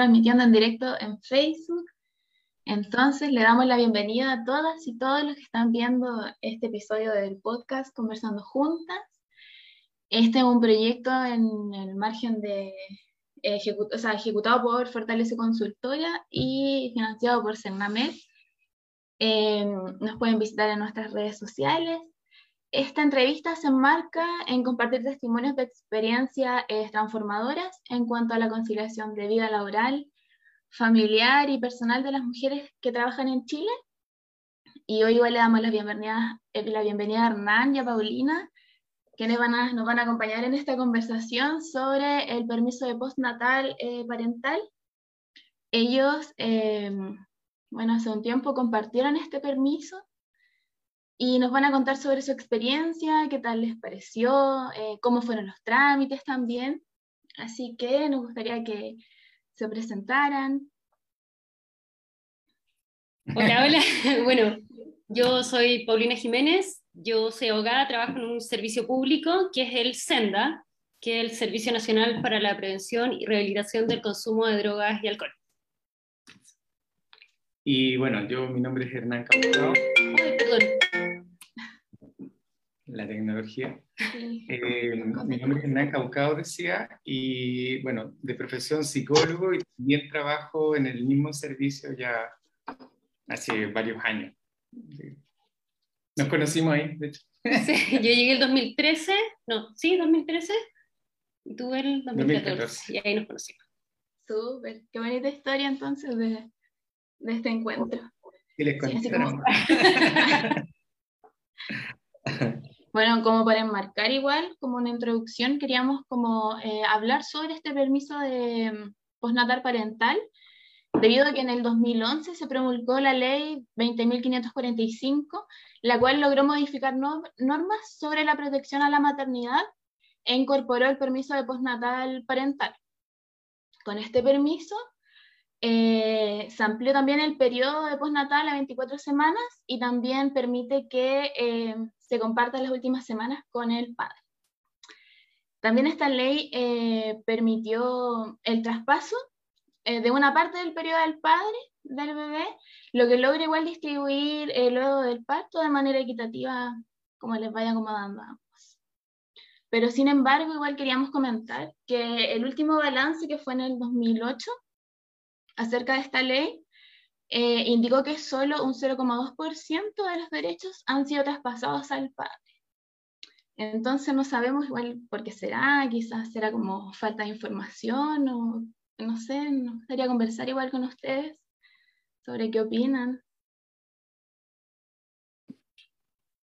transmitiendo en directo en Facebook. Entonces le damos la bienvenida a todas y todos los que están viendo este episodio del podcast Conversando Juntas. Este es un proyecto en el margen de o sea, ejecutado por Fortalece Consultora y financiado por Cernamed. Eh, nos pueden visitar en nuestras redes sociales. Esta entrevista se enmarca en compartir testimonios de experiencias eh, transformadoras en cuanto a la conciliación de vida laboral, familiar y personal de las mujeres que trabajan en Chile. Y hoy igual le damos la bienvenida, eh, la bienvenida a Hernán y a Paulina, quienes van nos van a acompañar en esta conversación sobre el permiso de postnatal eh, parental. Ellos, eh, bueno, hace un tiempo compartieron este permiso y nos van a contar sobre su experiencia, qué tal les pareció, eh, cómo fueron los trámites también. Así que nos gustaría que se presentaran. Hola, hola. Bueno, yo soy Paulina Jiménez, yo soy abogada, trabajo en un servicio público que es el SENDA, que es el Servicio Nacional para la Prevención y Rehabilitación del Consumo de Drogas y Alcohol. Y bueno, yo, mi nombre es Hernán Caucao. Ay, perdón. La tecnología. Eh, mi nombre es Hernán Caucao, decía, y bueno, de profesión psicólogo y también trabajo en el mismo servicio ya hace varios años. Nos conocimos ahí, de hecho. Sí, yo llegué el 2013, no, sí, 2013, y tú el 2014, y ahí nos conocimos. Súper, qué bonita historia entonces de, de este encuentro. Y les bueno, como para enmarcar igual, como una introducción, queríamos como eh, hablar sobre este permiso de mm, postnatal parental, debido a que en el 2011 se promulgó la ley 20.545, la cual logró modificar normas sobre la protección a la maternidad e incorporó el permiso de postnatal parental. Con este permiso eh, se amplió también el periodo de postnatal a 24 semanas y también permite que eh, se compartan las últimas semanas con el padre. También esta ley eh, permitió el traspaso eh, de una parte del periodo del padre, del bebé, lo que logra igual distribuir eh, luego del parto de manera equitativa, como les vaya acomodando a ambos. Pero sin embargo, igual queríamos comentar que el último balance que fue en el 2008 acerca de esta ley eh, indicó que solo un 0,2% de los derechos han sido traspasados al padre. Entonces no sabemos igual por qué será, quizás será como falta de información o no sé, nos gustaría conversar igual con ustedes sobre qué opinan.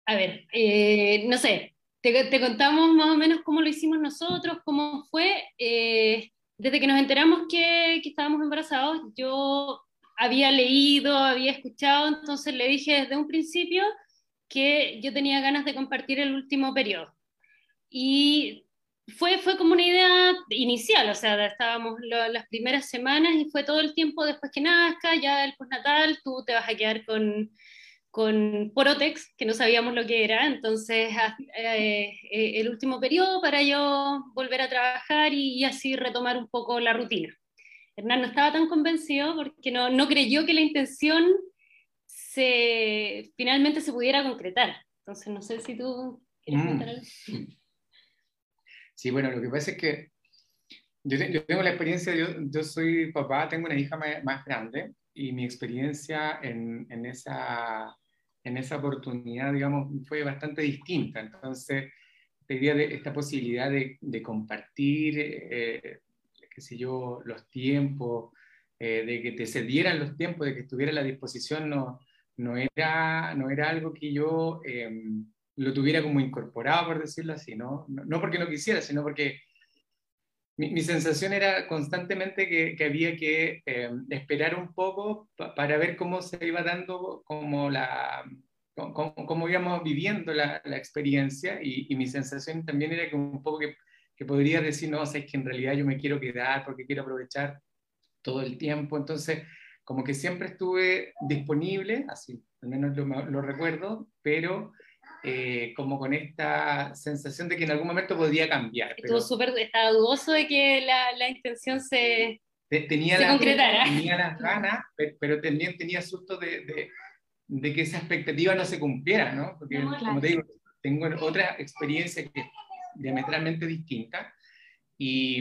A ver, eh, no sé, te, contamos más o menos cómo lo hicimos nosotros, cómo fue. Eh, desde que nos enteramos que, que, estábamos embarazados, yo había leído, había escuchado, entonces le dije desde un principio que yo tenía ganas de compartir el último periodo. Y fue, fue como una idea inicial, o sea, estábamos las primeras semanas y fue todo el tiempo después que nazca, ya el postnatal, tú te vas a quedar con, con Porotex, que no sabíamos lo que era, entonces eh, eh, el último periodo para yo volver a trabajar y, así retomar un poco la rutina. Hernán no estaba tan convencido porque no, no creyó que la intención se, finalmente se pudiera concretar. Entonces, no sé si tú quieres mm. comentar algo. Sí, bueno, lo que pasa es que yo, tengo la experiencia, yo, yo, soy papá, tengo una hija más, grande y mi experiencia en, en, esa, en esa oportunidad, digamos, fue bastante distinta. Entonces, la idea de esta posibilidad de, de compartir, eh, qué sé yo, los tiempos, eh, de que te cedieran los tiempos, de que estuviera a la disposición, no, no, era, no era algo que yo... Em, lo tuviera como incorporado, por decirlo así, ¿no? No, porque no quisiera, sino porque mi, sensación era constantemente que, había que eh, esperar un poco para ver cómo se iba dando, como la, cómo, íbamos viviendo la, experiencia y, mi sensación también era que un poco que, que podría decir, no, o es que en realidad yo me quiero quedar porque quiero aprovechar todo el tiempo, entonces como que siempre estuve disponible, así al menos lo, lo recuerdo, pero eh, como con esta sensación de que en algún momento podía cambiar. Estuvo súper, estaba dudoso de que la, la, intención se, tenía, la, tenía las ganas, pero también tenía susto de, de, que esa expectativa no se cumpliera, ¿no? Porque, como te digo, tengo otra experiencia que diametralmente distinta. Y,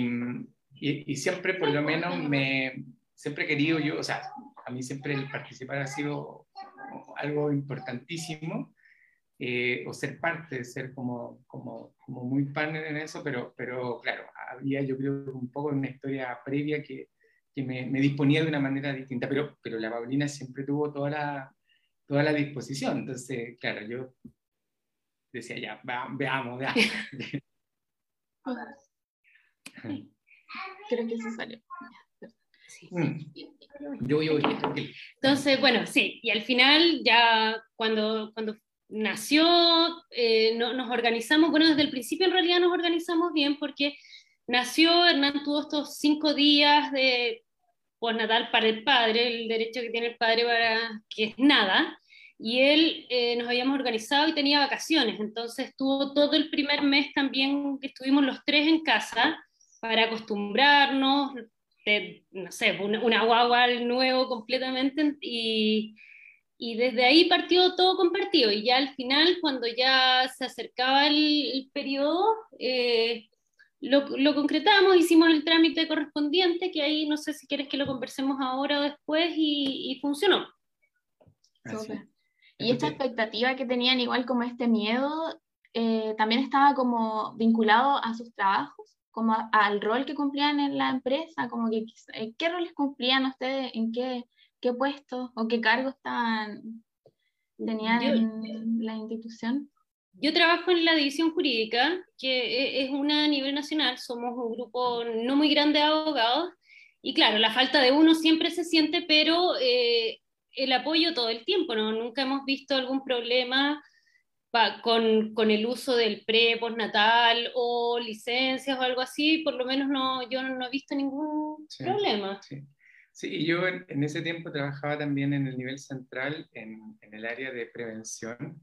y, y siempre, por lo menos, me, siempre he querido yo, o sea, a mí siempre el participar ha sido algo importantísimo, eh, o ser parte, ser como, como, como muy partner en eso, pero, pero claro, había yo creo un poco una historia previa que, que me, me, disponía de una manera distinta, pero, pero la Paulina siempre tuvo toda la, toda la disposición, entonces, claro, yo decía, ya, veamos, Creo que se salió. Mm. Yo, yo, Entonces, bueno, sí, y al final ya cuando, cuando nació, eh, no, nos organizamos, bueno, desde el principio en realidad nos organizamos bien porque nació, Hernán tuvo estos cinco días de postnatal para el padre, el derecho que tiene el padre para que es nada, y él eh, nos habíamos organizado y tenía vacaciones, entonces estuvo todo el primer mes también que estuvimos los tres en casa para acostumbrarnos, no sé, una, una guagua nuevo completamente y, y, desde ahí partió todo compartido y ya al final cuando ya se acercaba el, periodo eh, lo, lo, concretamos, hicimos el trámite correspondiente que ahí no sé si quieres que lo conversemos ahora o después y, y funcionó. Y esta expectativa que tenían igual como este miedo eh, también estaba como vinculado a sus trabajos como al rol que cumplían en la empresa, como que eh, qué roles cumplían ustedes, en qué, qué puestos o qué cargos estaban, tenían en la institución. Yo trabajo en la división jurídica, que e, es una a nivel nacional, somos un grupo no muy grande de abogados, y claro, la falta de uno siempre se siente, pero eh, el apoyo todo el tiempo, ¿no? Nunca hemos visto algún problema con, con, el uso del pre, postnatal o licencias o algo así, por lo menos no, yo no, he visto ningún problema. Sí. sí, yo en, ese tiempo trabajaba también en el nivel central, en, en el área de prevención.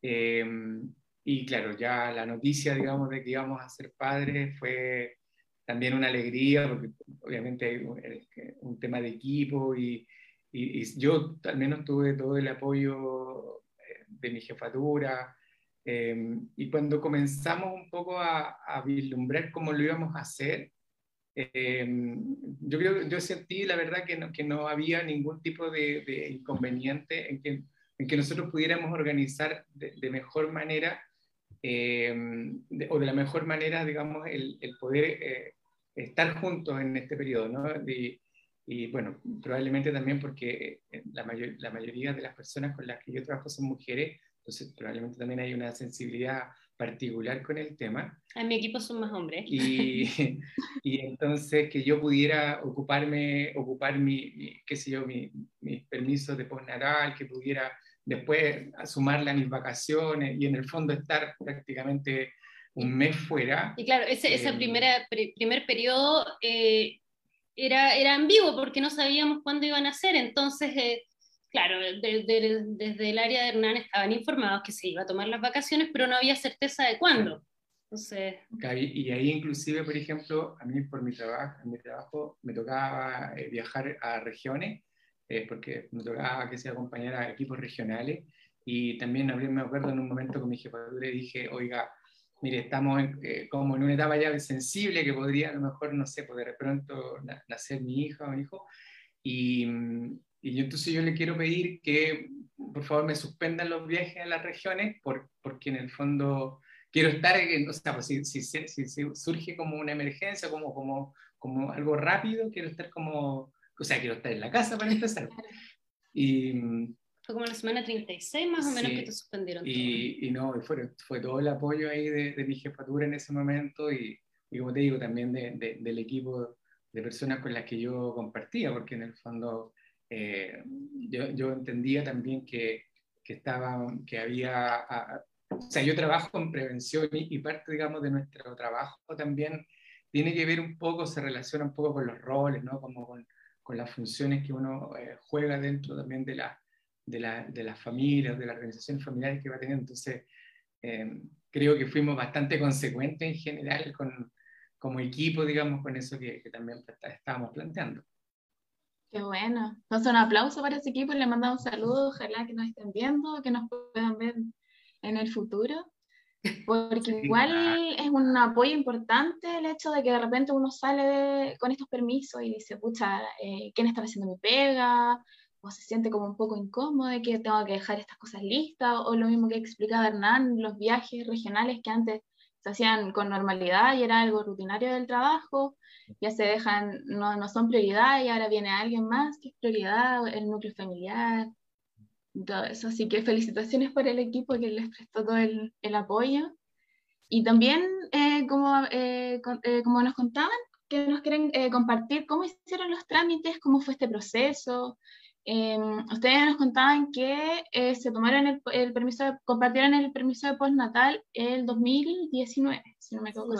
Em, y claro, ya la noticia, digamos, de que íbamos a ser padres fue también una alegría, porque obviamente hay un, un tema de equipo y, y, y, yo al menos tuve todo el apoyo de mi jefatura. Em, y cuando comenzamos un poco a, a, vislumbrar cómo lo íbamos a hacer, em, yo creo yo sentí la verdad que no, que no había ningún tipo de, inconveniente en que, en que, nosotros pudiéramos organizar de, mejor manera em, o de la mejor manera, digamos, el, el poder eh, estar juntos en este periodo, ¿no? Y bueno, probablemente también porque eh, la, la mayoría de las personas con las que yo trabajo son mujeres, entonces probablemente también hay una sensibilidad particular con el tema. En mi equipo son más hombres. Y, y entonces que yo pudiera ocuparme, ocupar mi, qué sé yo, mis mi permisos de postnatal, que pudiera después sumarle a mis vacaciones y en el fondo estar prácticamente un mes fuera. Y claro, ese, ese eh, primera, primer periodo eh, era, era ambiguo porque no sabíamos cuándo iban a ser, entonces, eh, claro, desde el área de Hernán estaban informados que se iba a tomar las vacaciones, pero no había certeza de cuándo. Entonces... Y ahí inclusive, por ejemplo, a mí por mi trabajo, en mi trabajo me tocaba eh, viajar a regiones, eh, porque me tocaba que se acompañar a equipos regionales, y también me acuerdo en un momento con mi jefatura dije, oiga, mire, estamos eh, como en una etapa ya sensible que podría a lo mejor, no sé, poder de pronto nacer mi hija o mi hijo. Y, y yo, entonces yo le quiero pedir que por favor me suspendan los viajes a las regiones por, porque en el fondo quiero estar, o sea, pues si, si, si, surge como una emergencia, como, como, como algo rápido, quiero estar como, o sea, quiero estar en la casa para empezar. Y, fue como la semana 36 más o menos que te suspendieron. Y, y no, fue, fue, todo el apoyo ahí de, de, mi jefatura en ese momento y, y como te digo, también de, del equipo de personas con las que yo compartía, porque en el fondo eh, yo, yo, entendía también que, que, estaba, que había, o sea, yo trabajo en prevención y, parte, digamos, de nuestro trabajo también tiene que ver un poco, se relaciona un poco con los roles, ¿no? Como con, con las funciones que uno eh, juega dentro también de la de, la, de las familias, de las organizaciones familiares que va teniendo. Entonces, eh, creo que fuimos bastante consecuentes en general con, como equipo, digamos, con eso que, también estábamos planteando. Qué bueno. Entonces, un aplauso para ese equipo y le mandamos saludos. Ojalá que nos estén viendo, que nos puedan ver en el futuro. Porque igual es un apoyo importante el hecho de que de repente uno sale con estos permisos y dice, pucha, eh, ¿quién está haciendo mi pega? O se siente como un poco incómodo de que tengo que dejar estas cosas listas. O lo mismo que explicaba Hernán, los viajes regionales que antes se hacían con normalidad y era algo rutinario del trabajo, ya se dejan, no, no son prioridad y ahora viene alguien más que es prioridad, el núcleo familiar, todo eso. Así que felicitaciones por el equipo que les prestó todo el, el apoyo. Y también, eh, como, eh, eh, como nos contaban, que nos quieren compartir cómo hicieron los trámites, cómo fue este proceso. Em, ustedes nos contaban que se tomaron el, el, permiso, compartieron el permiso de postnatal el 2019, si no me equivoco.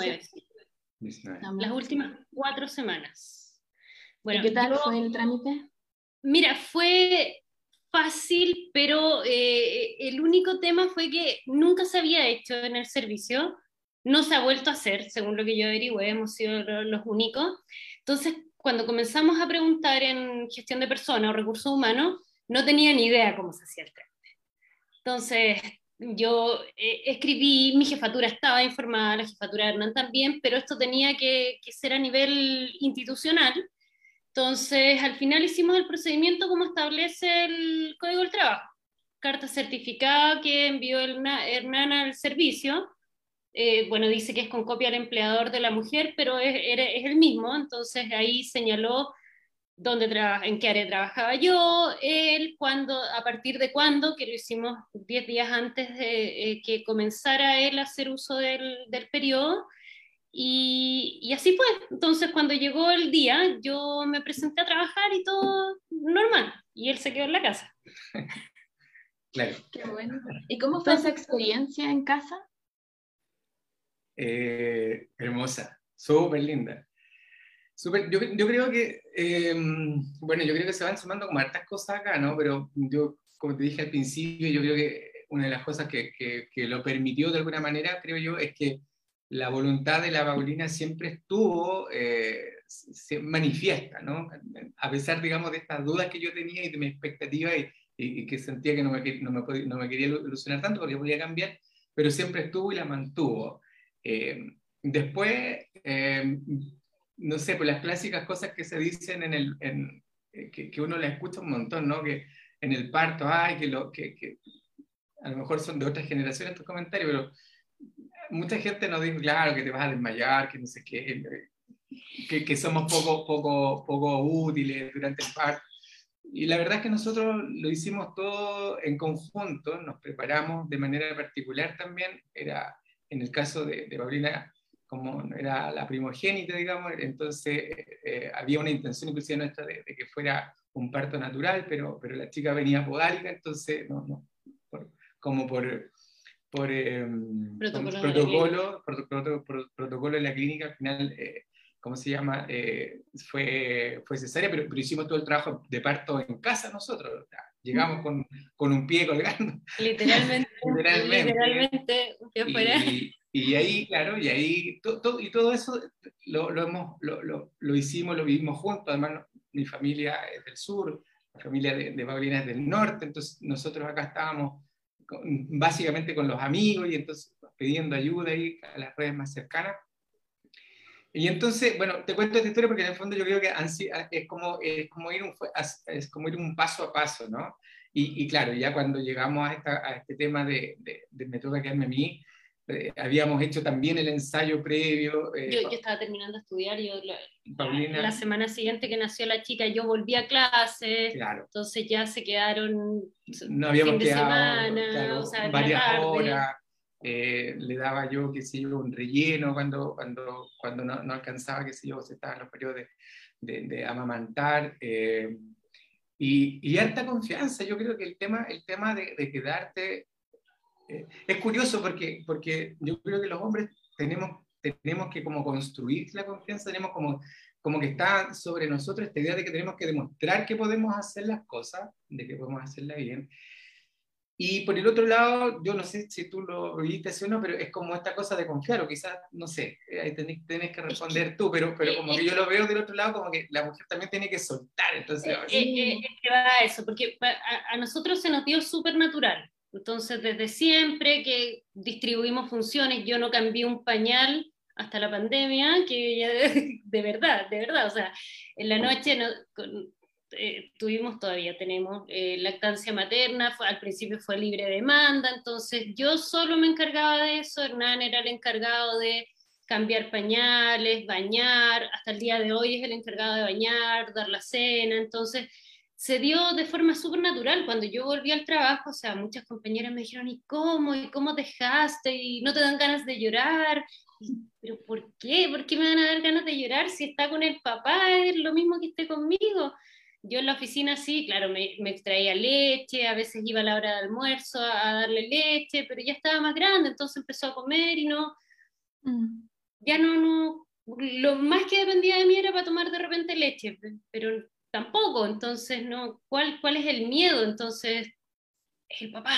Las últimas cuatro semanas. Bueno, ¿Qué tal fue el trámite? Mira, fue fácil, pero eh, el único tema fue que nunca se había hecho en el servicio, no se ha vuelto a hacer, según lo que yo averigüé, hemos sido los únicos. Entonces, cuando comenzamos a preguntar en gestión de personas o recursos humanos, no tenía ni idea cómo se hacía el trámite. Entonces, yo eh, escribí, mi jefatura estaba informada, la jefatura de Hernán también, pero esto tenía que, que ser a nivel institucional entonces, al final hicimos el procedimiento como establece el Código del Trabajo. Carta certificada que envió Hernán al servicio. Eh, bueno, dice que es con copia al empleador de la mujer, pero es, el mismo. Entonces, ahí señaló dónde en qué área trabajaba yo, él, cuándo, a partir de cuándo, que lo hicimos 10 días antes de eh, que comenzara él a hacer uso del, del periodo, y, así fue. Entonces, cuando llegó el día, yo me presenté a trabajar y todo normal. Y él se quedó en la casa. claro. Qué bueno. ¿Y cómo fue esa experiencia en casa? Eh, hermosa, súper linda. Super, yo, yo, creo que, em, bueno, yo creo que se van sumando como hartas cosas acá, ¿no? Pero yo, como te dije al principio, yo creo que una de las cosas que, que, que lo permitió de alguna manera, creo yo, es que la voluntad de la Paulina siempre estuvo, eh, se manifiesta, ¿no? A pesar, digamos, de estas dudas que yo tenía y de mi expectativa y, y, que sentía que no me, no, me, no me, quería ilusionar tanto porque podía cambiar, pero siempre estuvo y la mantuvo. Eh, después, eh, no sé, pues las clásicas cosas que se dicen en el, en, que, que, uno las escucha un montón, ¿no? Que en el parto, ay, que, lo, que, que a lo mejor son de otras generaciones estos comentarios, pero mucha gente nos dice, claro, que te vas a desmayar, que no sé qué, que, que somos poco, poco, poco útiles durante el parto. Y la verdad es que nosotros lo hicimos todo en conjunto, nos preparamos de manera particular también, era en el caso de, de Paulina, como era la primogénita, digamos, entonces eh, había una intención inclusive nuestra de, de, que fuera un parto natural, pero, pero la chica venía podálica, entonces, no, no, como por, por em, protocolo, protocolo, protocolo, en la clínica, al final, eh, ¿cómo se llama? Eh, fue, fue cesárea, pero, pero, hicimos todo el trabajo de parto en casa nosotros. Llegamos con, con un pie colgando. Literalmente. literalmente. y, y, ahí, claro, y ahí, todo, y todo eso lo, lo, hemos, lo, lo, lo, hicimos, lo vivimos juntos. Además, mi familia es del sur, la familia de, de Paulina es del norte, entonces nosotros acá estábamos básicamente con los amigos y entonces pidiendo ayuda ahí a las redes más cercanas. Y entonces, bueno, te cuento esta historia porque en el fondo yo creo que es como, es como, ir, un, es como ir un paso a paso, ¿no? Y, y claro, ya cuando llegamos a, esta, a este tema de, de, de, me toca quedarme a mí, eh, habíamos hecho también el ensayo previo. Eh, yo, yo, estaba terminando de estudiar, yo la, la, semana siguiente que nació la chica yo volví a clase, claro. entonces ya se quedaron no habíamos fin de semana, claro, o sea, varias horas. Eh, le daba yo, qué sé yo, un relleno cuando, cuando, cuando no, no alcanzaba, qué sé yo, se estaba en los periodos de, de, de amamantar. Eh, y, y, harta confianza, yo creo que el tema, el tema de, de quedarte eh, es curioso porque, porque yo creo que los hombres tenemos, tenemos que como construir la confianza, tenemos como, como que está sobre nosotros esta idea de que tenemos que demostrar que podemos hacer las cosas, de que podemos hacerlas bien. Y por el otro lado, yo no sé si tú lo viste así o no, pero es como esta cosa de confiar, o quizás, no sé, ahí tenés, que responder tú, pero, pero como que yo lo veo del otro lado, como que la mujer también tiene que soltar. Entonces, eh, eh, eh, es que va a eso, porque a, a nosotros se nos dio súper natural. Entonces, desde siempre que distribuimos funciones, yo no cambié un pañal hasta la pandemia, que ya de, verdad, de verdad, o sea, en la noche no, eh, tuvimos, todavía tenemos eh, lactancia materna, fue, al principio fue libre demanda, entonces yo solo me encargaba de eso, Hernán era el encargado de cambiar pañales, bañar, hasta el día de hoy es el encargado de bañar, dar la cena, entonces se dio de forma súper natural. Cuando yo volví al trabajo, o sea, muchas compañeras me dijeron, ¿y cómo? ¿Y cómo dejaste? ¿Y no te dan ganas de llorar? ¿Pero por qué? ¿Por qué me van a dar ganas de llorar si está con el papá? Es lo mismo que esté conmigo yo en la oficina sí, claro, me, me, extraía leche, a veces iba a la hora de almuerzo a, darle leche, pero ya estaba más grande, entonces empezó a comer y no, mm. ya no, no, lo más que dependía de mí era para tomar de repente leche, pero tampoco, entonces, no, ¿cuál, cuál es el miedo? Entonces, es el papá.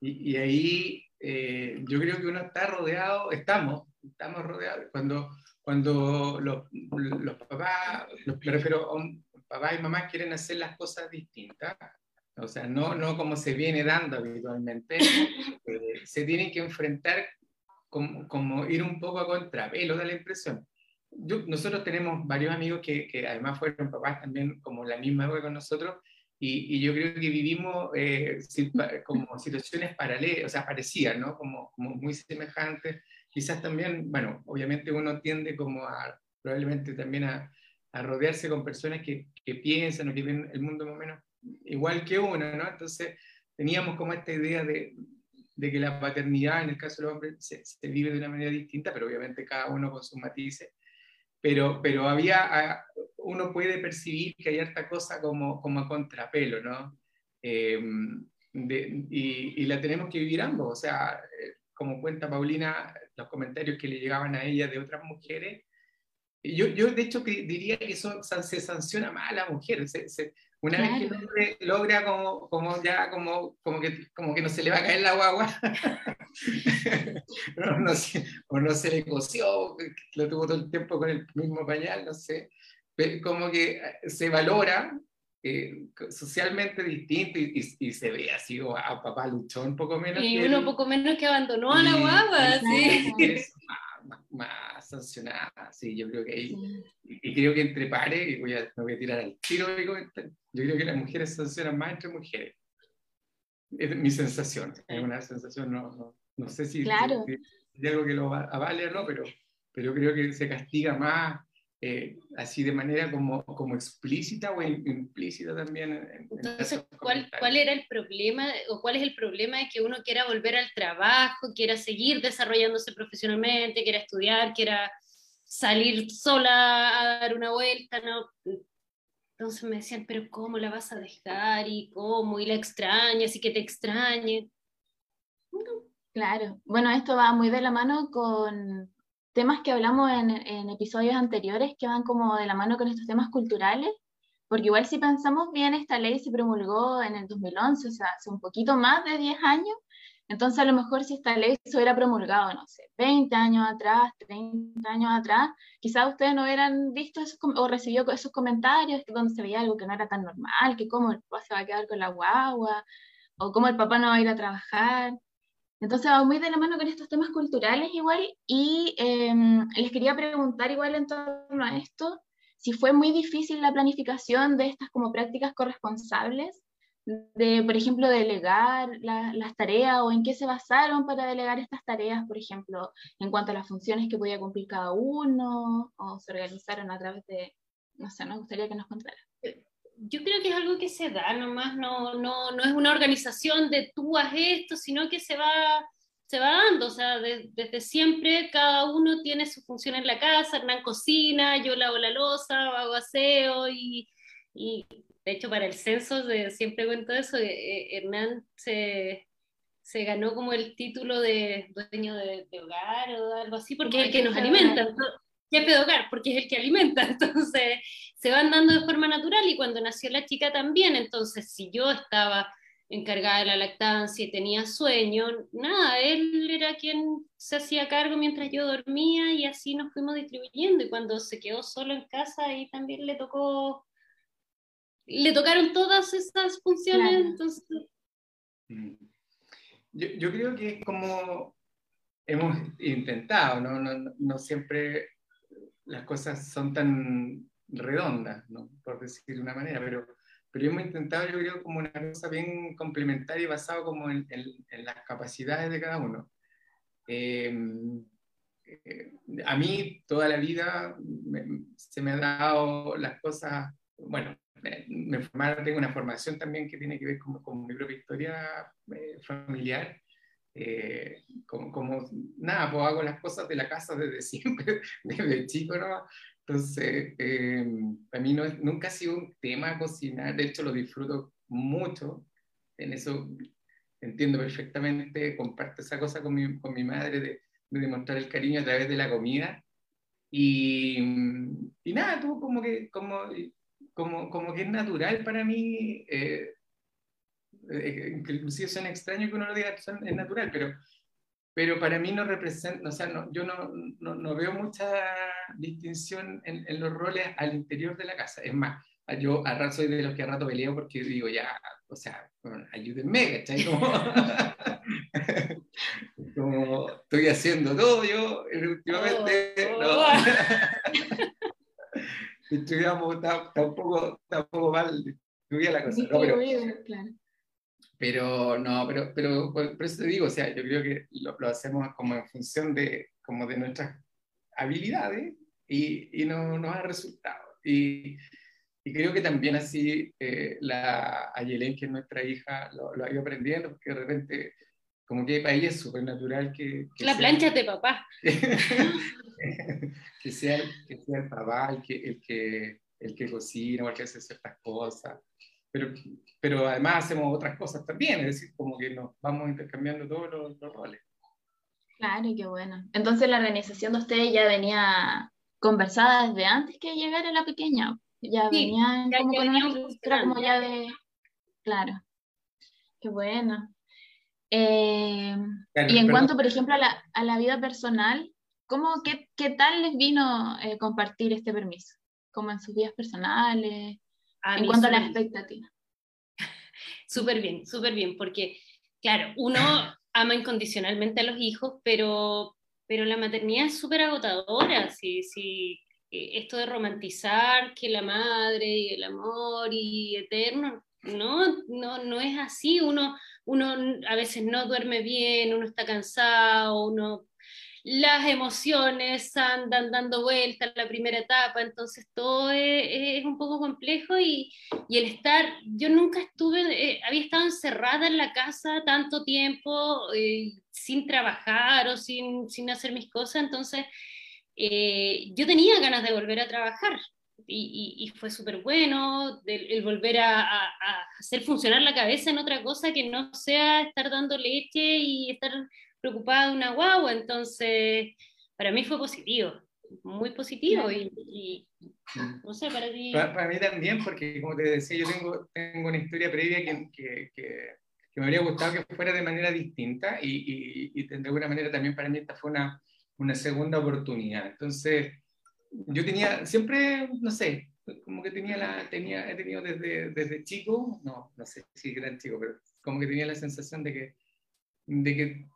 Y, y ahí eh, yo creo que uno está rodeado, estamos, estamos rodeados, cuando cuando los, los papás, me refiero a un, papá y mamá quieren hacer las cosas distintas, o sea, no, no como se viene dando habitualmente, eh, se tienen que enfrentar como, como, ir un poco a contrapelo, da la impresión. nosotros tenemos varios amigos que, que, además fueron papás también como la misma época con nosotros, y, y yo creo que vivimos eh, como situaciones paralelas, o sea, parecidas, ¿no? Como, como muy semejantes quizás también, bueno, obviamente uno tiende como a, probablemente también a, a rodearse con personas que, que, piensan o que ven el mundo más o menos igual que uno, ¿no? Entonces teníamos como esta idea de, de que la paternidad en el caso de los hombres se, se, vive de una manera distinta, pero obviamente cada uno con sus matices. Pero, pero había, uno puede percibir que hay harta cosa como, como a contrapelo, ¿no? Eh, de, y, y, la tenemos que vivir ambos, o sea, eh, como cuenta Paulina, los comentarios que le llegaban a ella de otras mujeres. Yo, yo de hecho, diría que eso se sanciona más a la mujer. una vez que el hombre logra como, como ya, como, como, que, como que no se le va a caer la guagua, no, no o no se le coció, lo tuvo todo el tiempo con el mismo pañal, no sé, como que se valora eh, socialmente distinto y, se ve así a papá luchón poco menos. Y uno poco menos que abandonó a la guagua, sí. más, sancionada, sí, yo creo que ahí, y, creo que entre pares, y voy a, me voy a tirar al tiro yo creo que las mujeres sancionan más entre mujeres. Es mi sensación, es una sensación, no, no, no sé si, claro. si, algo que lo avale o no, pero, pero creo que se castiga más eh, así de manera como, como explícita o implícita también. Entonces, ¿cuál, ¿cuál era el problema o cuál es el problema de que uno quiera volver al trabajo, quiera seguir desarrollándose profesionalmente, quiera estudiar, quiera salir sola a dar una vuelta? ¿no? Entonces me decían, pero ¿cómo la vas a dejar? ¿Y cómo? ¿Y la extrañas? ¿Y que te extrañe? Claro, bueno, esto va muy de la mano con temas que hablamos en, episodios anteriores que van como de la mano con estos temas culturales, porque igual si pensamos bien, esta ley se promulgó en el 2011, o sea, hace un poquito más de 10 años, entonces a lo mejor si esta ley se hubiera promulgado, no sé, 20 años atrás, 30 años atrás, quizás ustedes no hubieran visto o recibido esos comentarios donde se veía algo que no era tan normal, que cómo el papá se va a quedar con la guagua, o cómo el papá no va a ir a trabajar. Entonces va muy de la mano con estos temas culturales igual y em, les quería preguntar igual en torno a esto, si fue muy difícil la planificación de estas como prácticas corresponsables, de, por ejemplo, delegar las tareas o en qué se basaron para delegar estas tareas, por ejemplo, en cuanto a las funciones que podía cumplir cada uno o se organizaron a través de, no sé, me gustaría que nos contaran yo creo que es algo que se da nomás, no, no, no es una organización de tú haz esto, sino que se va, se va dando, o sea, desde siempre cada uno tiene su función en la casa, Hernán cocina, yo lavo la losa, hago aseo y, y de hecho para el censo, de, siempre cuento eso, eh, eh, Hernán se, se, ganó como el título de dueño de, hogar o algo así, porque es el que nos alimenta jefe de hogar, porque es el que alimenta, entonces se van dando de forma natural y cuando nació la chica también, entonces si yo estaba encargada de la lactancia y tenía sueño, nada, él era quien se hacía cargo mientras yo dormía y así nos fuimos distribuyendo y cuando se quedó solo en casa ahí también le tocó, le tocaron todas esas funciones, entonces... Mm. Yo, yo, creo que es como hemos intentado, ¿no? No, no siempre las cosas son tan redondas, ¿no? por decir de una manera, pero pero hemos intentado, yo creo, como una cosa bien complementaria y basado como en, en, las capacidades de cada uno. Em, eh, a mí toda la vida se me han dado las cosas, bueno, me, me tengo una formación también que tiene que ver con, con mi propia historia eh, familiar. Eh, como, como, nada, pues hago las cosas de la casa desde siempre, desde chico, ¿no? Entonces, eh, para mí no nunca ha sido un tema cocinar, de hecho lo disfruto mucho, en eso entiendo perfectamente, comparto esa cosa con mi, con mi madre de, de, demostrar el cariño a través de la comida. Y, y nada, tú como que, como, como, como que es natural para mí, eh, eh, inclusive suena extraño que uno lo diga, es natural, pero pero para mí no representa, o sea, no, yo no, no, no, veo mucha distinción en, en, los roles al interior de la casa. Es más, yo a rato soy de los que a rato peleo porque digo, ya, o sea, ayúdenme, ¿cachai? Como, como, estoy haciendo todo yo, últimamente, oh, no. Oh. Digamos, está, está, un poco, está un poco mal la cosa. No, pero, claro. Pero no, pero, pero por, eso te digo, o sea, yo creo que lo, lo, hacemos como en función de, como de nuestras habilidades y, y no nos ha resultado. Y, y, creo que también así eh, la Ayelen, que es nuestra hija, lo, lo, ha ido aprendiendo, porque de repente, como que para ella es súper natural que, que... La plancha de papá. que, sea, que sea el papá el que, el que, el que cocina o el que hace ciertas cosas pero, pero además hacemos otras cosas también, es decir, como que nos vamos intercambiando todos los, roles. Claro, qué bueno. Entonces la organización de ustedes ya venía conversada desde antes que llegara la pequeña. Ya venían como con una estructura como ya de... Claro, qué bueno. Eh, y en cuanto, por ejemplo, a la, a la vida personal, ¿cómo, qué, qué, tal les vino eh, compartir este permiso? ¿Como en sus vidas personales? En cuanto a la expectativa. Súper bien, súper bien, porque claro, uno ama incondicionalmente a los hijos, pero, pero la maternidad es súper agotadora, si, si, eh, esto de romantizar que la madre y el amor y eterno, no, no, no es así, uno, uno a veces no duerme bien, uno está cansado, uno las emociones andan dando vueltas la primera etapa, entonces todo es, un poco complejo y, y, el estar, yo nunca estuve, eh, había estado encerrada en la casa tanto tiempo eh, sin trabajar o sin, sin, hacer mis cosas, entonces eh, yo tenía ganas de volver a trabajar. Y, y, fue súper bueno el, volver a, a hacer funcionar la cabeza en otra cosa que no sea estar dando leche y estar preocupada de una guagua, entonces para mí fue positivo, muy positivo y, no sé, para ti... Para, mí también, porque como te decía, yo tengo, tengo una historia previa que, que, que, me habría gustado que fuera de manera distinta y, y, de alguna manera también para mí esta fue una, una segunda oportunidad. Entonces, yo tenía siempre, no sé, como que tenía la, tenía, he tenido desde, desde chico, no, no sé si gran chico, pero como que tenía la sensación de que de que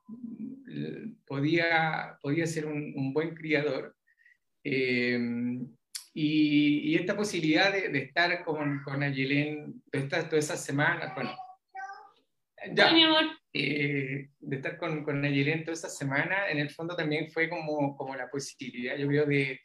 eh, podía, podía ser un, buen criador. Eh, y, esta posibilidad de, estar con, con Ayelén todas esas semanas, bueno, ya, eh, de estar con, con Ayelén toda esa semana, en el fondo también fue como, como la posibilidad, yo creo, de,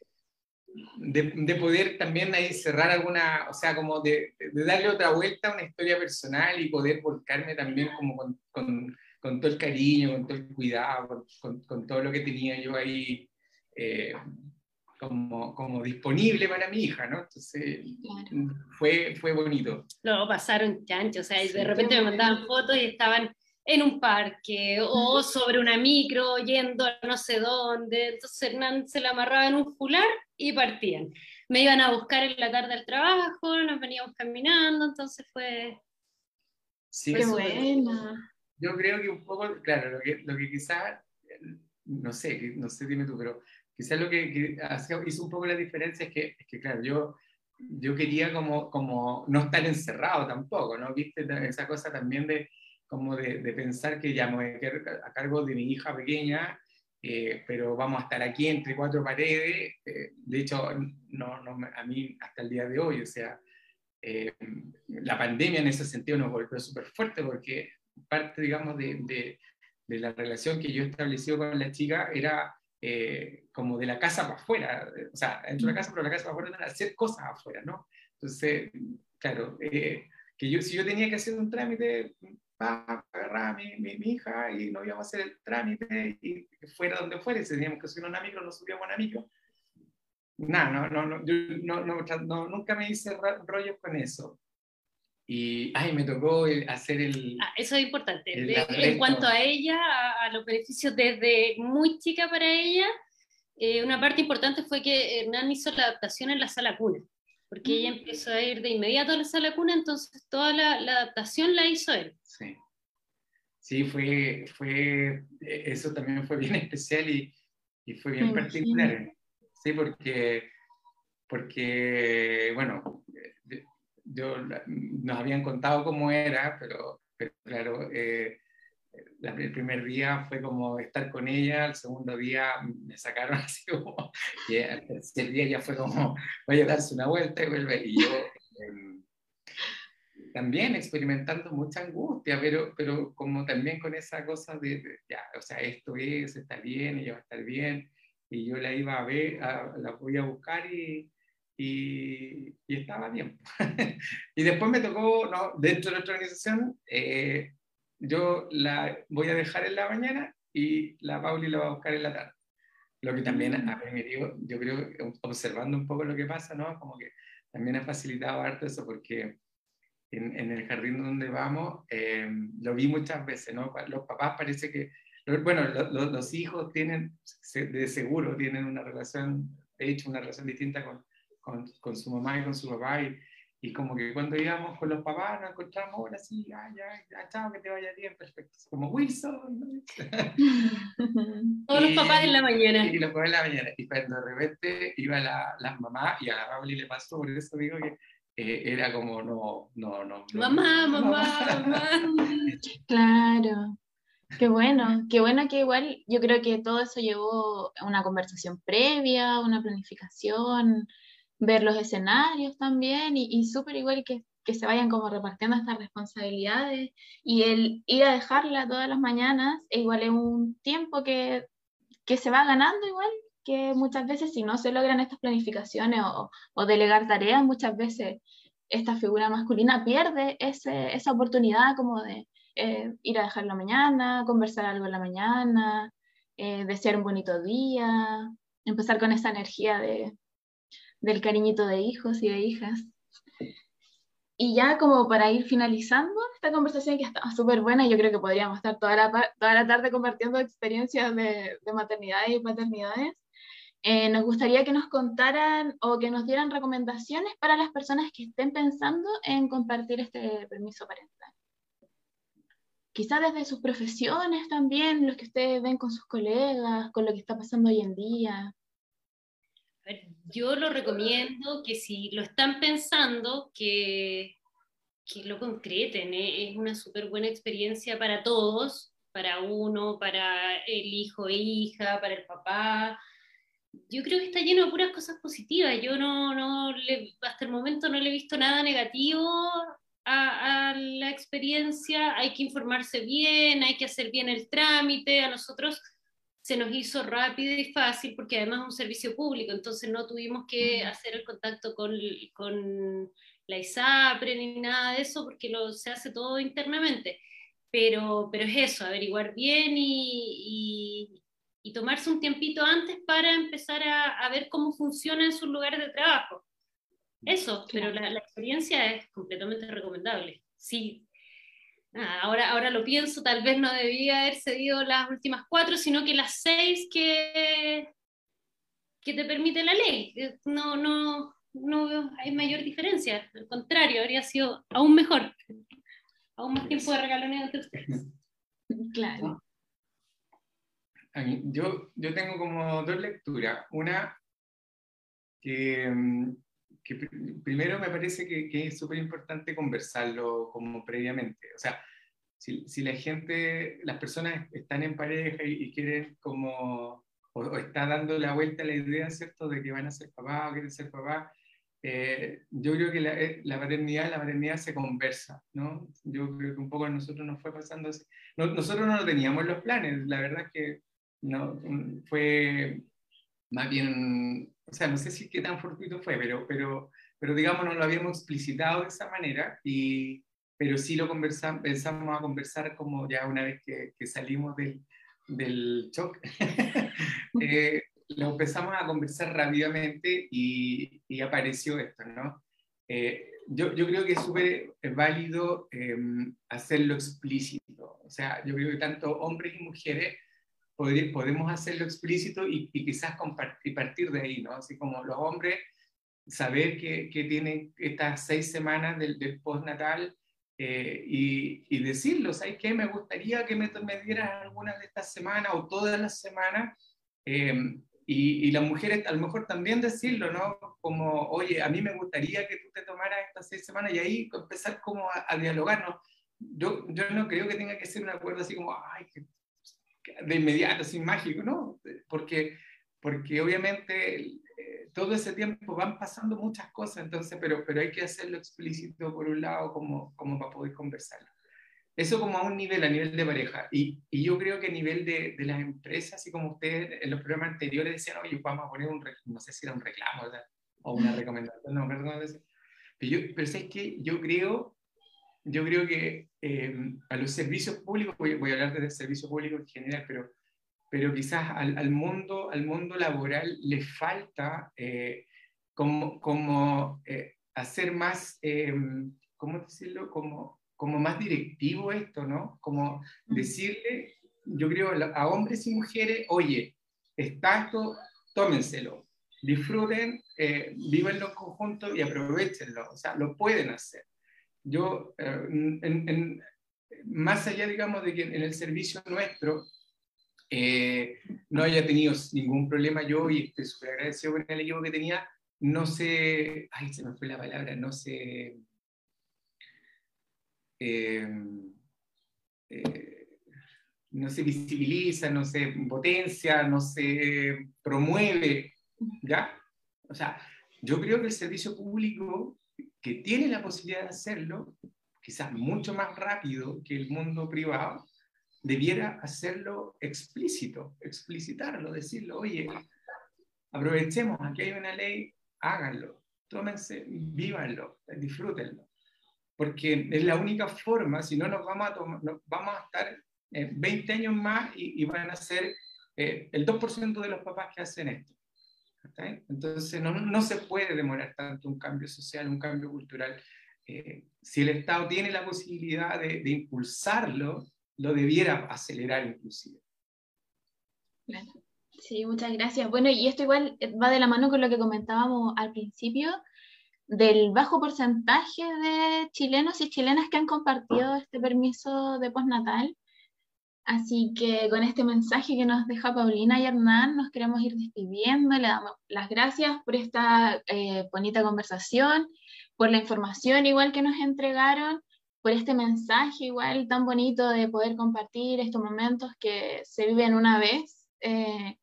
de, poder también ahí cerrar alguna, o sea, como de, darle otra vuelta a una historia personal y poder volcarme también como con con todo el cariño, con todo el cuidado, con, con, todo lo que tenía yo ahí eh, como, como, disponible para mi hija, ¿no? Entonces fue, fue bonito. Luego pasaron chancho, o sea, de repente me mandaban fotos y estaban en un parque o sobre una micro yendo a no sé dónde, entonces Hernán se la amarraba en un fular y partían. Me iban a buscar en la tarde al trabajo, nos veníamos caminando, entonces fue, Sí, Qué buena. Yo creo que un poco, claro, lo que, lo que quizás, no sé, no sé, dime tú, pero quizás lo que, hizo un poco la diferencia es que, es que claro, yo, yo quería como, como no estar encerrado tampoco, ¿no? Viste esa cosa también de como de, de pensar que ya me voy a quedar a cargo de mi hija pequeña eh, pero vamos a estar aquí entre cuatro paredes. Eh, de hecho, no, no, a mí hasta el día de hoy, o sea, eh, la pandemia en ese sentido nos golpeó súper fuerte porque parte, digamos, de, de, de, la relación que yo he establecido con la chica era como de la casa para afuera, o sea, dentro de la casa, pero la casa para afuera era hacer cosas afuera, ¿no? Entonces, claro, que yo, si yo tenía que hacer un trámite, agarraba a mi, mi, hija y nos íbamos a hacer el trámite y fuera donde fuera, si teníamos que subir una micro, nos subíamos una micro. Nada, no, no, no, yo no, no, nunca me hice rollos con eso. Y, ay, me tocó hacer el... Ah, eso es importante. en cuanto a ella, a, los beneficios desde muy chica para ella, eh, una parte importante fue que Hernán hizo la adaptación en la sala cuna, porque ella mm. empezó a ir de inmediato a la sala cuna, entonces toda la, la adaptación la hizo él. Sí. Sí, fue, fue, e, eso también fue bien especial y, y fue bien particular. Sí, porque, porque, bueno, yo, nos habían contado cómo era, pero, claro, eh, el primer día fue como estar con ella, el segundo día me sacaron así como, y el tercer día ya fue como, voy a darse una vuelta y vuelve. Y yo, em, también experimentando mucha angustia, pero, pero como también con esa cosa de, ya, o sea, esto es, está bien, ella va a estar bien, y yo la iba a ver, la voy a buscar y, y, y estaba bien. y después me tocó, no, dentro de nuestra organización, eh, yo la voy a dejar en la mañana y la Pauli la va a buscar en la tarde. Lo que también a mí me dio, yo creo, observando un poco lo que pasa, ¿no? Como que también ha facilitado harto eso, porque en, el jardín donde vamos, eh, lo vi muchas veces, ¿no? Los papás parece que, bueno, los hijos tienen, de seguro, tienen una relación, de hecho, una relación distinta con, con, con su mamá y con su papá, y, y, como que cuando íbamos con los papás nos encontramos ahora sí, ya, ya, chao, que te vaya bien, perfecto. Como Wilson. Todos los papás en la mañana. Y los papás en la mañana. Y cuando de repente iba la, la mamá, y a la Raúl le pasó, por eso digo que eh, era como, no, no, no. Mamá, mamá, mamá. Claro. Qué bueno, qué bueno que igual yo creo que todo eso llevó a una conversación previa, una planificación, ver los escenarios también y, y súper igual que, que, se vayan como repartiendo estas responsabilidades y el ir a dejarla todas las mañanas e igual es un tiempo que, que se va ganando igual que muchas veces si no se logran estas planificaciones o, delegar tareas, muchas veces esta figura masculina pierde ese, esa oportunidad como de eh, ir a dejar la mañana, conversar algo en la mañana, eh, desear un bonito día, empezar con esa energía de, del cariñito de hijos y de hijas. Y ya como para ir finalizando esta conversación que está súper buena, yo creo que podríamos estar toda la, toda la tarde compartiendo experiencias de, de maternidades y paternidades. Eh, nos gustaría que nos contaran o que nos dieran recomendaciones para las personas que estén pensando en compartir este permiso parental. Quizá desde sus profesiones también, los que ustedes ven con sus colegas, con lo que está pasando hoy en día. Yo lo recomiendo que si lo están pensando, que, que lo concreten. ¿eh? Es una súper buena experiencia para todos, para uno, para el hijo e hija, para el papá, yo creo que está lleno de puras cosas positivas. Yo no, no le, hasta el momento no le he visto nada negativo a, a, la experiencia. Hay que informarse bien, hay que hacer bien el trámite. A nosotros se nos hizo rápido y fácil porque además es un servicio público, entonces no tuvimos que hacer el contacto con, con la ISAPRE ni nada de eso porque lo, se hace todo internamente. Pero, pero es eso, averiguar bien y, y y tomarse un tiempito antes para empezar a, a ver cómo funciona en sus lugares de trabajo. Eso, pero la, la experiencia es completamente recomendable. Sí, ahora, ahora lo pienso, tal vez no debía haber cedido las últimas cuatro, sino que las seis que, que te permite la ley. Eh, no, no, no hay mayor diferencia, al contrario, habría sido aún mejor. aún más tiempo de regalones entre ustedes. Claro. Yo, yo tengo como dos lecturas. Una que, mm, que primero me parece que, que es súper importante conversarlo como previamente. O sea, si, si, la gente, las personas están en pareja y, quieren como, o, está dando la vuelta la idea, ¿cierto?, de que van a ser papá o quieren ser papá, eh, yo creo que la, eh, la, paternidad, la paternidad se conversa, ¿no? Yo creo que un poco a nosotros nos fue pasando así. nosotros no teníamos en los planes, la verdad es que no, fue más bien, o sea, no sé si qué tan fortuito fue, pero, pero, pero digamos, no lo habíamos explicitado de esa manera, y, pero sí lo conversamos, pensamos a conversar como ya una vez que, que salimos del, del shock, eh, lo empezamos a conversar rápidamente y, y apareció esto, ¿no? Eh, yo, yo, creo que es súper válido eh, hacerlo explícito, o sea, yo creo que tanto hombres y mujeres podemos hacerlo explícito y, quizás compartir, partir de ahí, ¿no? Así como los hombres, saber que, que tienen estas seis semanas del, del postnatal eh, y, y, decirlo, ¿sabes qué? Me gustaría que me, me dieras algunas de estas semanas o todas las semanas. Eh, y, y, las mujeres a lo mejor también decirlo, ¿no? Como, oye, a mí me gustaría que tú te tomaras estas seis semanas y ahí empezar como a, a dialogar, ¿no? Yo, yo no creo que tenga que ser un acuerdo así como, ay, que de inmediato, así mágico, ¿no? Porque, porque obviamente eh, todo ese tiempo van pasando muchas cosas, entonces, pero, pero hay que hacerlo explícito por un lado como, como para poder conversarlo. Eso como a un nivel, a nivel de pareja. Y, y yo creo que a nivel de, de, las empresas, así como ustedes en los programas anteriores decían, oye, vamos a poner un, no sé si era un reclamo o una recomendación, no, perdón, pero, yo, pero ¿sabes qué? Yo creo yo creo que eh, a los servicios públicos, voy, voy, a hablar del servicio público en general, pero, pero quizás al, al mundo, al mundo laboral le falta eh, como, como eh, hacer más, ¿cómo decirlo? Como, como más directivo esto, ¿no? Como decirle, yo creo, a hombres y mujeres, oye, está esto, tómenselo, disfruten, vivenlo en conjunto y aprovechenlo, o sea, lo pueden hacer yo, eh, en, más allá, digamos, de que en el servicio nuestro eh, no haya tenido ningún problema yo y estoy súper agradecido con el equipo que tenía, no sé, ay, se me fue la palabra, no sé, eh, no se visibiliza, no se potencia, no se promueve, ¿ya? O sea, yo creo que el servicio público que tiene la posibilidad de hacerlo, quizás mucho más rápido que el mundo privado, debiera hacerlo explícito, explicitarlo, decirlo, oye, aprovechemos, aquí hay una ley, háganlo, tómense, vívanlo, disfrútenlo. Porque es la única forma, si no nos vamos a, a estar 20 años más y, van a ser eh, el 2% de los papás que hacen esto. Entonces, no, no, se puede demorar tanto un cambio social, un cambio cultural. Eh, si el Estado tiene la posibilidad de, de, impulsarlo, lo debiera acelerar inclusive. Sí, muchas gracias. Bueno, y esto igual va de la mano con lo que comentábamos al principio, del bajo porcentaje de chilenos y chilenas que han compartido este permiso de postnatal. Así que con este mensaje que nos deja Paulina y Hernán, nos queremos ir despidiendo. Le damos las gracias por esta eh, bonita conversación, por la información igual que nos entregaron, por este mensaje igual tan bonito de poder compartir estos momentos que se viven una vez eh,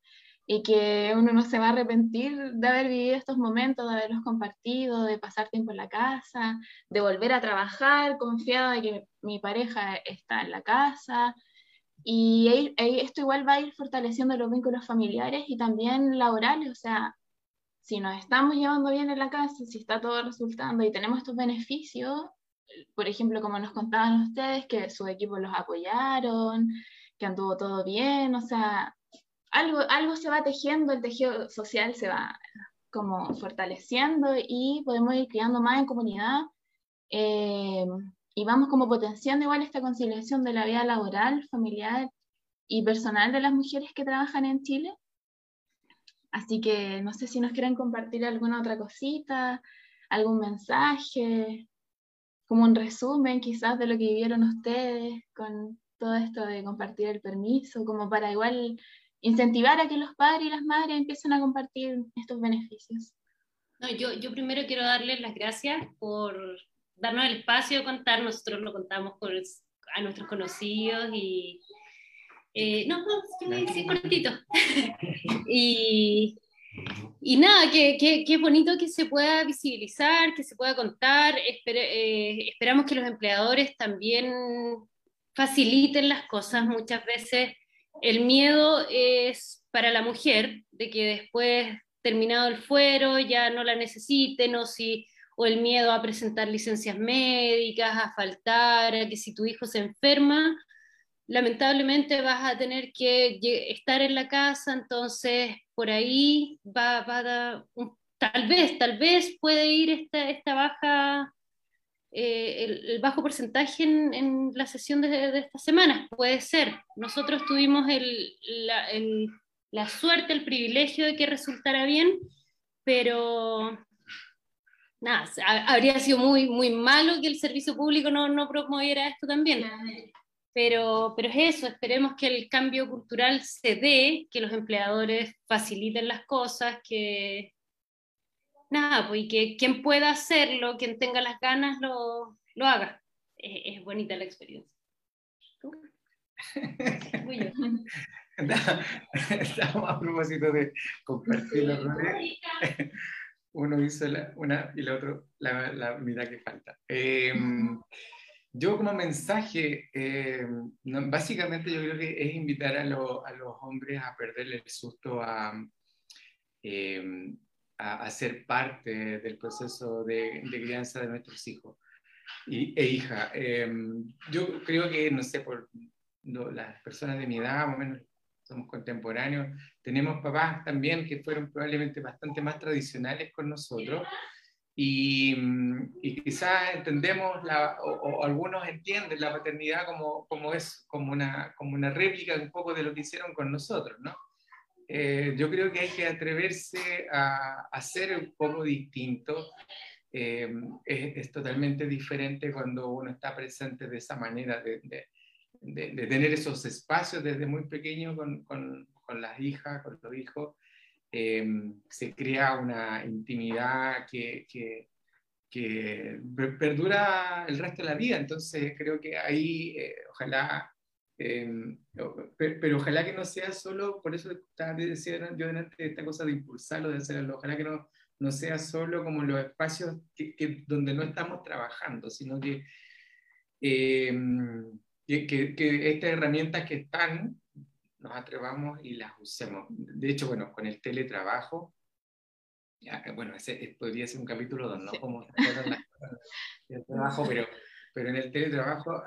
y que uno no se va a arrepentir de haber vivido estos momentos, de haberlos compartido, de pasar tiempo en la casa, de volver a trabajar confiada de que mi pareja está en la casa y esto igual va a ir fortaleciendo los vínculos familiares y también laborales, o sea, si nos estamos llevando bien en la casa, si está todo resultando y tenemos estos beneficios, por ejemplo, como nos contaban ustedes, que sus equipos los apoyaron, que anduvo todo bien, o sea, algo, algo se va tejiendo, el tejido social se va como fortaleciendo y podemos ir creando más en comunidad. Eh, y vamos como potenciando igual esta conciliación de la vida laboral, familiar y personal de las mujeres que trabajan en Chile. Así que no sé si nos quieren compartir alguna otra cosita, algún mensaje, como un resumen quizás de lo que vivieron ustedes con todo esto de compartir el permiso, como para igual incentivar a que los padres y las madres empiecen a compartir estos beneficios. No, yo, yo primero quiero darles las gracias por darnos el espacio de contar, nosotros lo contamos con, a nuestros conocidos y... Eh, no, no, sí, cortito. y, y nada, que, que, bonito que se pueda visibilizar, que se pueda contar. Eh, esperamos que los empleadores también faciliten las cosas. Muchas veces el miedo es para la mujer de que después, terminado el fuero, ya no la necesiten o, si, o el miedo a presentar licencias médicas, a faltar, a que si tu hijo se enferma, lamentablemente vas a tener que estar en la casa, entonces por ahí va, a dar, tal vez, tal vez puede ir esta, esta baja, eh, el, bajo porcentaje en, la sesión de, de, esta semana, puede ser. Nosotros tuvimos la, la suerte, el privilegio de que resultara bien, pero nada, habría sido muy, muy malo que el servicio público no, no promoviera esto también. Pero, pero es eso, esperemos que el cambio cultural se dé, que los empleadores faciliten las cosas, que nada, pues, y que quien pueda hacerlo, quien tenga las ganas, lo, lo haga. Es, bonita la experiencia. Estamos a propósito de compartir los roles. Uno hizo la, una y el otro la, la mitad que falta. Eh, yo como mensaje, eh, básicamente yo creo que es invitar a, los hombres a perderle el susto a, eh, a, ser parte del proceso de, crianza de nuestros hijos y, e hijas. Eh, yo creo que, no sé, por las personas de mi edad, más o menos somos contemporáneos, tenemos papás también que fueron probablemente bastante más tradicionales con nosotros y, mm, y quizás entendemos, la, o, algunos entienden la paternidad como, como es como una, como una réplica un poco de lo que hicieron con nosotros, ¿no? Eh, yo creo que hay que atreverse a, a ser un poco distinto. Eh, es, es, totalmente diferente cuando uno está presente de esa manera, de, de, de, tener esos espacios desde muy pequeño con, con, con las hijas, con los hijos, Em, se crea una intimidad que, que, perdura el resto de la vida. Entonces creo que ahí, eh, ojalá, em, pero, ojalá que no sea solo, por eso estaba diciendo yo delante esta cosa de impulsarlo, de hacerlo, ojalá que no, no sea solo como los espacios que, donde no estamos trabajando, sino que, em, que, que, estas herramientas que están nos atrevamos y las usemos. De hecho, bueno, con el teletrabajo, bueno, ese podría ser un capítulo donde no como el trabajo, pero, pero en el teletrabajo,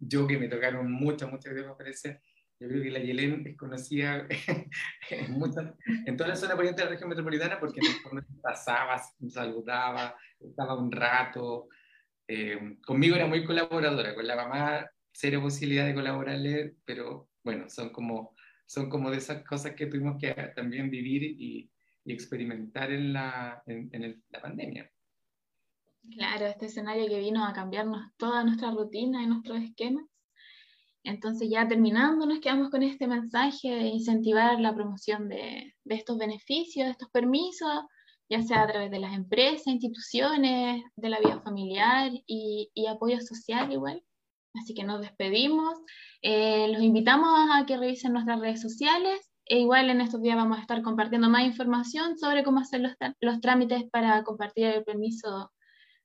yo que me tocaron muchas, muchas parece, yo creo que la Yelén es conocida en, muchas, en toda la zona poniente de la región metropolitana porque me pasaba, saludaba, estaba un rato. Eh, conmigo era muy colaboradora, con la mamá cero posibilidad de colaborarle, pero bueno, son como, son como de esas cosas que tuvimos que también vivir y, experimentar en, la, en, la pandemia. Claro, este escenario que vino a cambiarnos toda nuestra rutina y nuestros esquemas. Entonces ya terminando, nos quedamos con este mensaje de incentivar la promoción de, de, estos beneficios, de estos permisos, ya sea a través de las empresas, instituciones, de la vida familiar y apoyo social igual. Así que nos despedimos. Eh, los invitamos a que revisen nuestras redes sociales. E igual en estos días vamos a estar compartiendo más información sobre cómo hacer los, los trámites para compartir el permiso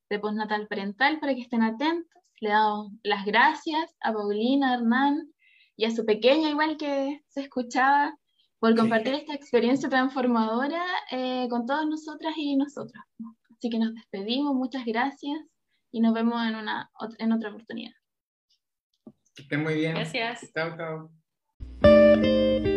de postnatal parental para que estén atentos. Le damos las gracias a Paulina, Hernán y a su pequeña, igual que se escuchaba, por compartir esta experiencia transformadora eh, con todas nosotras y nosotros. Así que nos despedimos, muchas gracias y nos vemos en, una, en otra oportunidad. Que estén muy bien. Gracias. Chao, chao.